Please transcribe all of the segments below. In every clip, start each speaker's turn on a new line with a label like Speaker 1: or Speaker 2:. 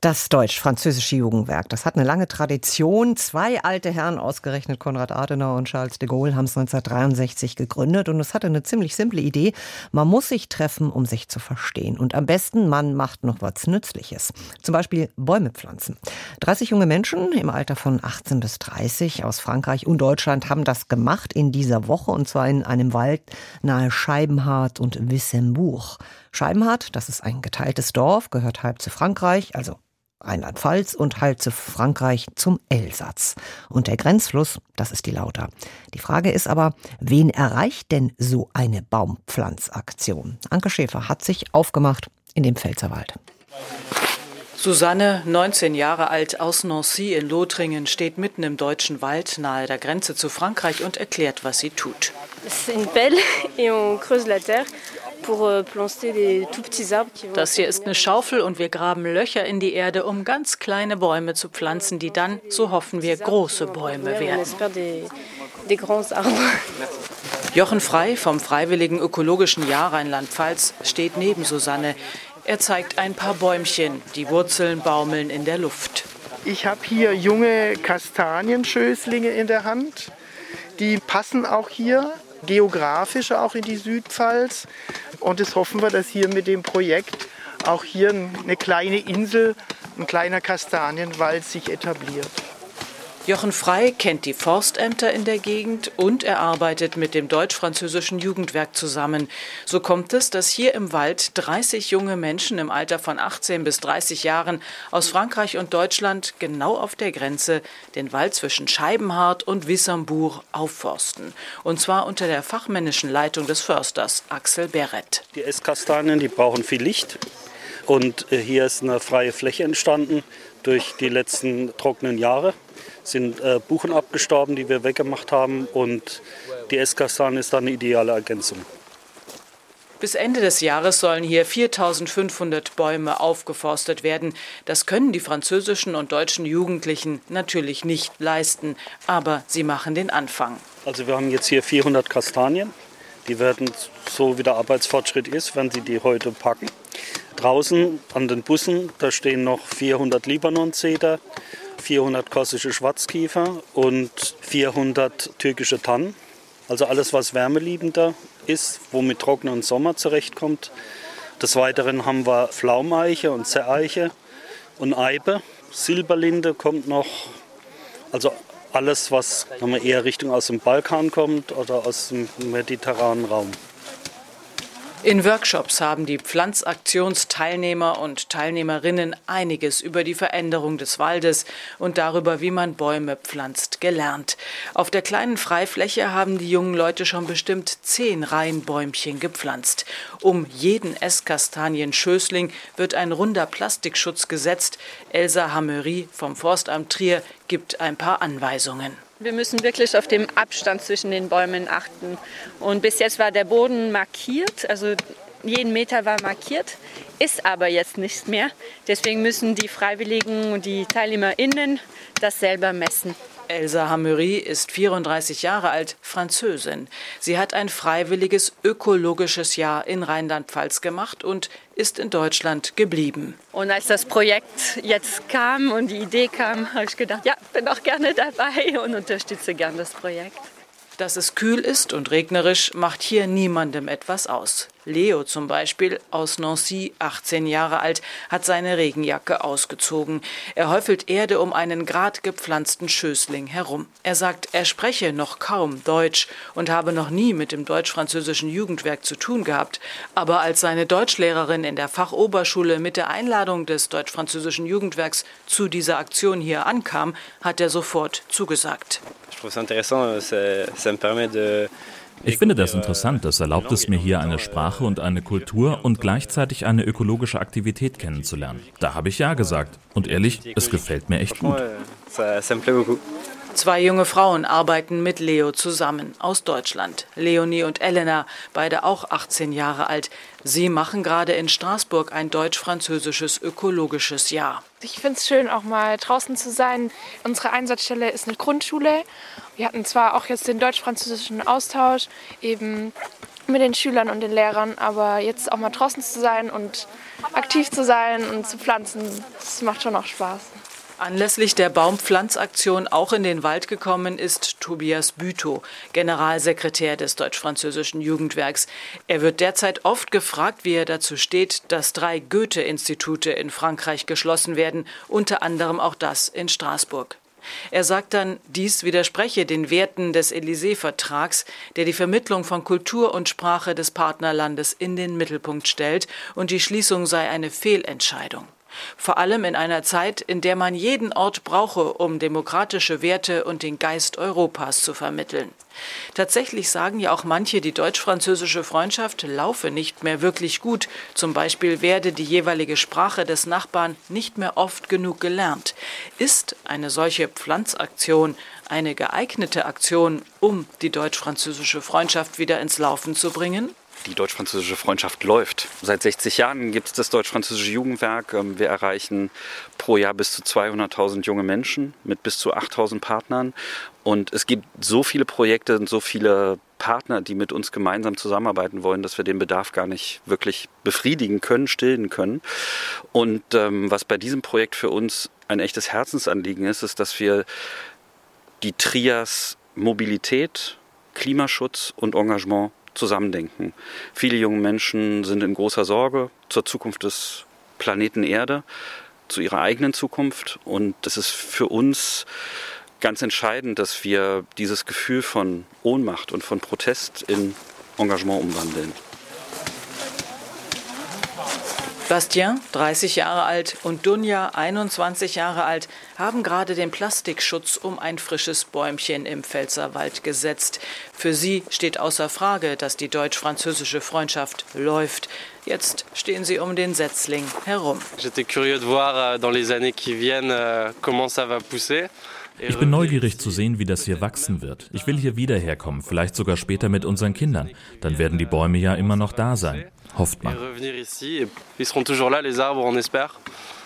Speaker 1: das deutsch-französische Jugendwerk, das hat eine lange Tradition. Zwei alte Herren, ausgerechnet Konrad Adenauer und Charles de Gaulle, haben es 1963 gegründet und es hatte eine ziemlich simple Idee. Man muss sich treffen, um sich zu verstehen. Und am besten, man macht noch was Nützliches. Zum Beispiel Bäume pflanzen. 30 junge Menschen im Alter von 18 bis 30 aus Frankreich und Deutschland haben das gemacht in dieser Woche und zwar in einem Wald nahe Scheibenhardt und Wissembourg. Scheibenhardt, das ist ein geteiltes Dorf, gehört halb zu Frankreich, also Rheinland-Pfalz und halt zu Frankreich zum Elsatz. Und der Grenzfluss, das ist die Lauter. Die Frage ist aber, wen erreicht denn so eine Baumpflanzaktion? Anke Schäfer hat sich aufgemacht in dem Pfälzerwald.
Speaker 2: Susanne, 19 Jahre alt, aus Nancy in Lothringen, steht mitten im deutschen Wald nahe der Grenze zu Frankreich und erklärt, was sie tut.
Speaker 3: C'est une pelle et on creuse la terre
Speaker 2: das hier ist eine Schaufel und wir graben Löcher in die Erde, um ganz kleine Bäume zu pflanzen, die dann, so hoffen wir, große Bäume werden. Jochen Frei vom Freiwilligen Ökologischen Jahr Rheinland-Pfalz steht neben Susanne. Er zeigt ein paar Bäumchen, die Wurzeln baumeln in der Luft.
Speaker 4: Ich habe hier junge Kastanienschößlinge in der Hand. Die passen auch hier geografisch auch in die Südpfalz. Und das hoffen wir, dass hier mit dem Projekt auch hier eine kleine Insel, ein kleiner Kastanienwald sich etabliert.
Speaker 2: Jochen Frei kennt die Forstämter in der Gegend und er arbeitet mit dem deutsch-französischen Jugendwerk zusammen. So kommt es, dass hier im Wald 30 junge Menschen im Alter von 18 bis 30 Jahren aus Frankreich und Deutschland genau auf der Grenze den Wald zwischen Scheibenhardt und Wissembourg aufforsten. Und zwar unter der fachmännischen Leitung des Försters Axel Berret.
Speaker 5: Die Esskastanien, die brauchen viel Licht. Und äh, hier ist eine freie Fläche entstanden durch die letzten trockenen Jahre sind äh, Buchen abgestorben, die wir weggemacht haben und die Esskastan ist dann eine ideale Ergänzung.
Speaker 2: Bis Ende des Jahres sollen hier 4500 Bäume aufgeforstet werden. Das können die französischen und deutschen Jugendlichen natürlich nicht leisten, aber sie machen den Anfang.
Speaker 5: Also wir haben jetzt hier 400 Kastanien. Die werden, so wie der Arbeitsfortschritt ist, wenn sie die heute packen. Draußen an den Bussen, da stehen noch 400 Libanon-Zeder, 400 korsische Schwarzkiefer und 400 türkische Tannen. Also alles, was wärmeliebender ist, wo mit trockenen Sommer zurechtkommt. Des Weiteren haben wir Pflaumeiche und Zerreiche und Eibe. Silberlinde kommt noch. Also alles, was eher Richtung aus dem Balkan kommt oder aus dem mediterranen Raum.
Speaker 2: In Workshops haben die Pflanzaktionsteilnehmer und Teilnehmerinnen einiges über die Veränderung des Waldes und darüber, wie man Bäume pflanzt, gelernt. Auf der kleinen Freifläche haben die jungen Leute schon bestimmt zehn Reihenbäumchen gepflanzt. Um jeden Esskastanienschößling wird ein runder Plastikschutz gesetzt. Elsa Hammery vom Forstamt Trier gibt ein paar Anweisungen.
Speaker 3: Wir müssen wirklich auf den Abstand zwischen den Bäumen achten. Und bis jetzt war der Boden markiert, also jeden Meter war markiert, ist aber jetzt nicht mehr. Deswegen müssen die Freiwilligen und die TeilnehmerInnen das selber messen.
Speaker 2: Elsa Hammery ist 34 Jahre alt, Französin. Sie hat ein freiwilliges ökologisches Jahr in Rheinland-Pfalz gemacht und ist in Deutschland geblieben.
Speaker 3: Und als das Projekt jetzt kam und die Idee kam, habe ich gedacht, ja, bin auch gerne dabei und unterstütze gern das Projekt.
Speaker 2: Dass es kühl ist und regnerisch, macht hier niemandem etwas aus. Leo zum Beispiel aus Nancy, 18 Jahre alt, hat seine Regenjacke ausgezogen. Er häufelt Erde um einen grad gepflanzten Schößling herum. Er sagt, er spreche noch kaum Deutsch und habe noch nie mit dem deutsch-französischen Jugendwerk zu tun gehabt. Aber als seine Deutschlehrerin in der Fachoberschule mit der Einladung des deutsch-französischen Jugendwerks zu dieser Aktion hier ankam, hat er sofort zugesagt
Speaker 6: trouve ça intéressant. Ça, ça me permet de
Speaker 7: ich finde das interessant. Das erlaubt es mir hier eine Sprache und eine Kultur und gleichzeitig eine ökologische Aktivität kennenzulernen. Da habe ich ja gesagt. Und ehrlich, es gefällt mir echt gut.
Speaker 2: Zwei junge Frauen arbeiten mit Leo zusammen aus Deutschland. Leonie und Elena, beide auch 18 Jahre alt. Sie machen gerade in Straßburg ein deutsch-französisches ökologisches Jahr.
Speaker 8: Ich finde es schön, auch mal draußen zu sein. Unsere Einsatzstelle ist eine Grundschule. Wir hatten zwar auch jetzt den deutsch-französischen Austausch, eben mit den Schülern und den Lehrern, aber jetzt auch mal draußen zu sein und aktiv zu sein und zu pflanzen, das macht schon auch Spaß.
Speaker 2: Anlässlich der Baumpflanzaktion auch in den Wald gekommen ist Tobias Bütow, Generalsekretär des Deutsch-Französischen Jugendwerks. Er wird derzeit oft gefragt, wie er dazu steht, dass drei Goethe-Institute in Frankreich geschlossen werden, unter anderem auch das in Straßburg. Er sagt dann, dies widerspreche den Werten des Élysée-Vertrags, der die Vermittlung von Kultur und Sprache des Partnerlandes in den Mittelpunkt stellt, und die Schließung sei eine Fehlentscheidung. Vor allem in einer Zeit, in der man jeden Ort brauche, um demokratische Werte und den Geist Europas zu vermitteln. Tatsächlich sagen ja auch manche, die deutsch-französische Freundschaft laufe nicht mehr wirklich gut. Zum Beispiel werde die jeweilige Sprache des Nachbarn nicht mehr oft genug gelernt. Ist eine solche Pflanzaktion eine geeignete Aktion, um die deutsch-französische Freundschaft wieder ins Laufen zu bringen?
Speaker 9: Die deutsch-französische Freundschaft läuft. Seit 60 Jahren gibt es das deutsch-französische Jugendwerk. Ähm, wir erreichen pro Jahr bis zu 200.000 junge Menschen mit bis zu 8.000 Partnern. Und es gibt so viele Projekte und so viele Partner, die mit uns gemeinsam zusammenarbeiten wollen, dass wir den Bedarf gar nicht wirklich befriedigen können, stillen können. Und ähm, was bei diesem Projekt für uns ein echtes Herzensanliegen ist, ist, dass wir die Trias Mobilität, Klimaschutz und Engagement zusammendenken. Viele junge Menschen sind in großer Sorge zur Zukunft des Planeten Erde, zu ihrer eigenen Zukunft. Und das ist für uns ganz entscheidend, dass wir dieses Gefühl von Ohnmacht und von Protest in Engagement umwandeln.
Speaker 2: Bastien, 30 Jahre alt, und Dunja, 21 Jahre alt, haben gerade den Plastikschutz um ein frisches Bäumchen im Pfälzerwald gesetzt. Für sie steht außer Frage, dass die deutsch-französische Freundschaft läuft. Jetzt stehen sie um den Setzling herum.
Speaker 10: J'étais curieux de voir euh, dans les années qui viennent euh, comment ça va pousser.
Speaker 7: Ich bin neugierig zu sehen, wie das hier wachsen wird. Ich will hier wieder herkommen, vielleicht sogar später mit unseren Kindern. Dann werden die Bäume ja immer noch da sein. Hofft man.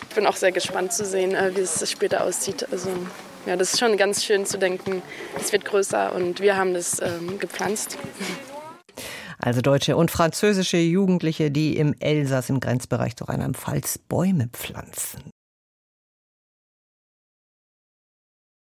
Speaker 11: Ich bin auch sehr gespannt zu sehen, äh, wie es später aussieht. Also, ja, das ist schon ganz schön zu denken, es wird größer und wir haben das ähm, gepflanzt.
Speaker 1: Also deutsche und französische Jugendliche, die im Elsass im Grenzbereich zu Rheinland-Pfalz Bäume pflanzen.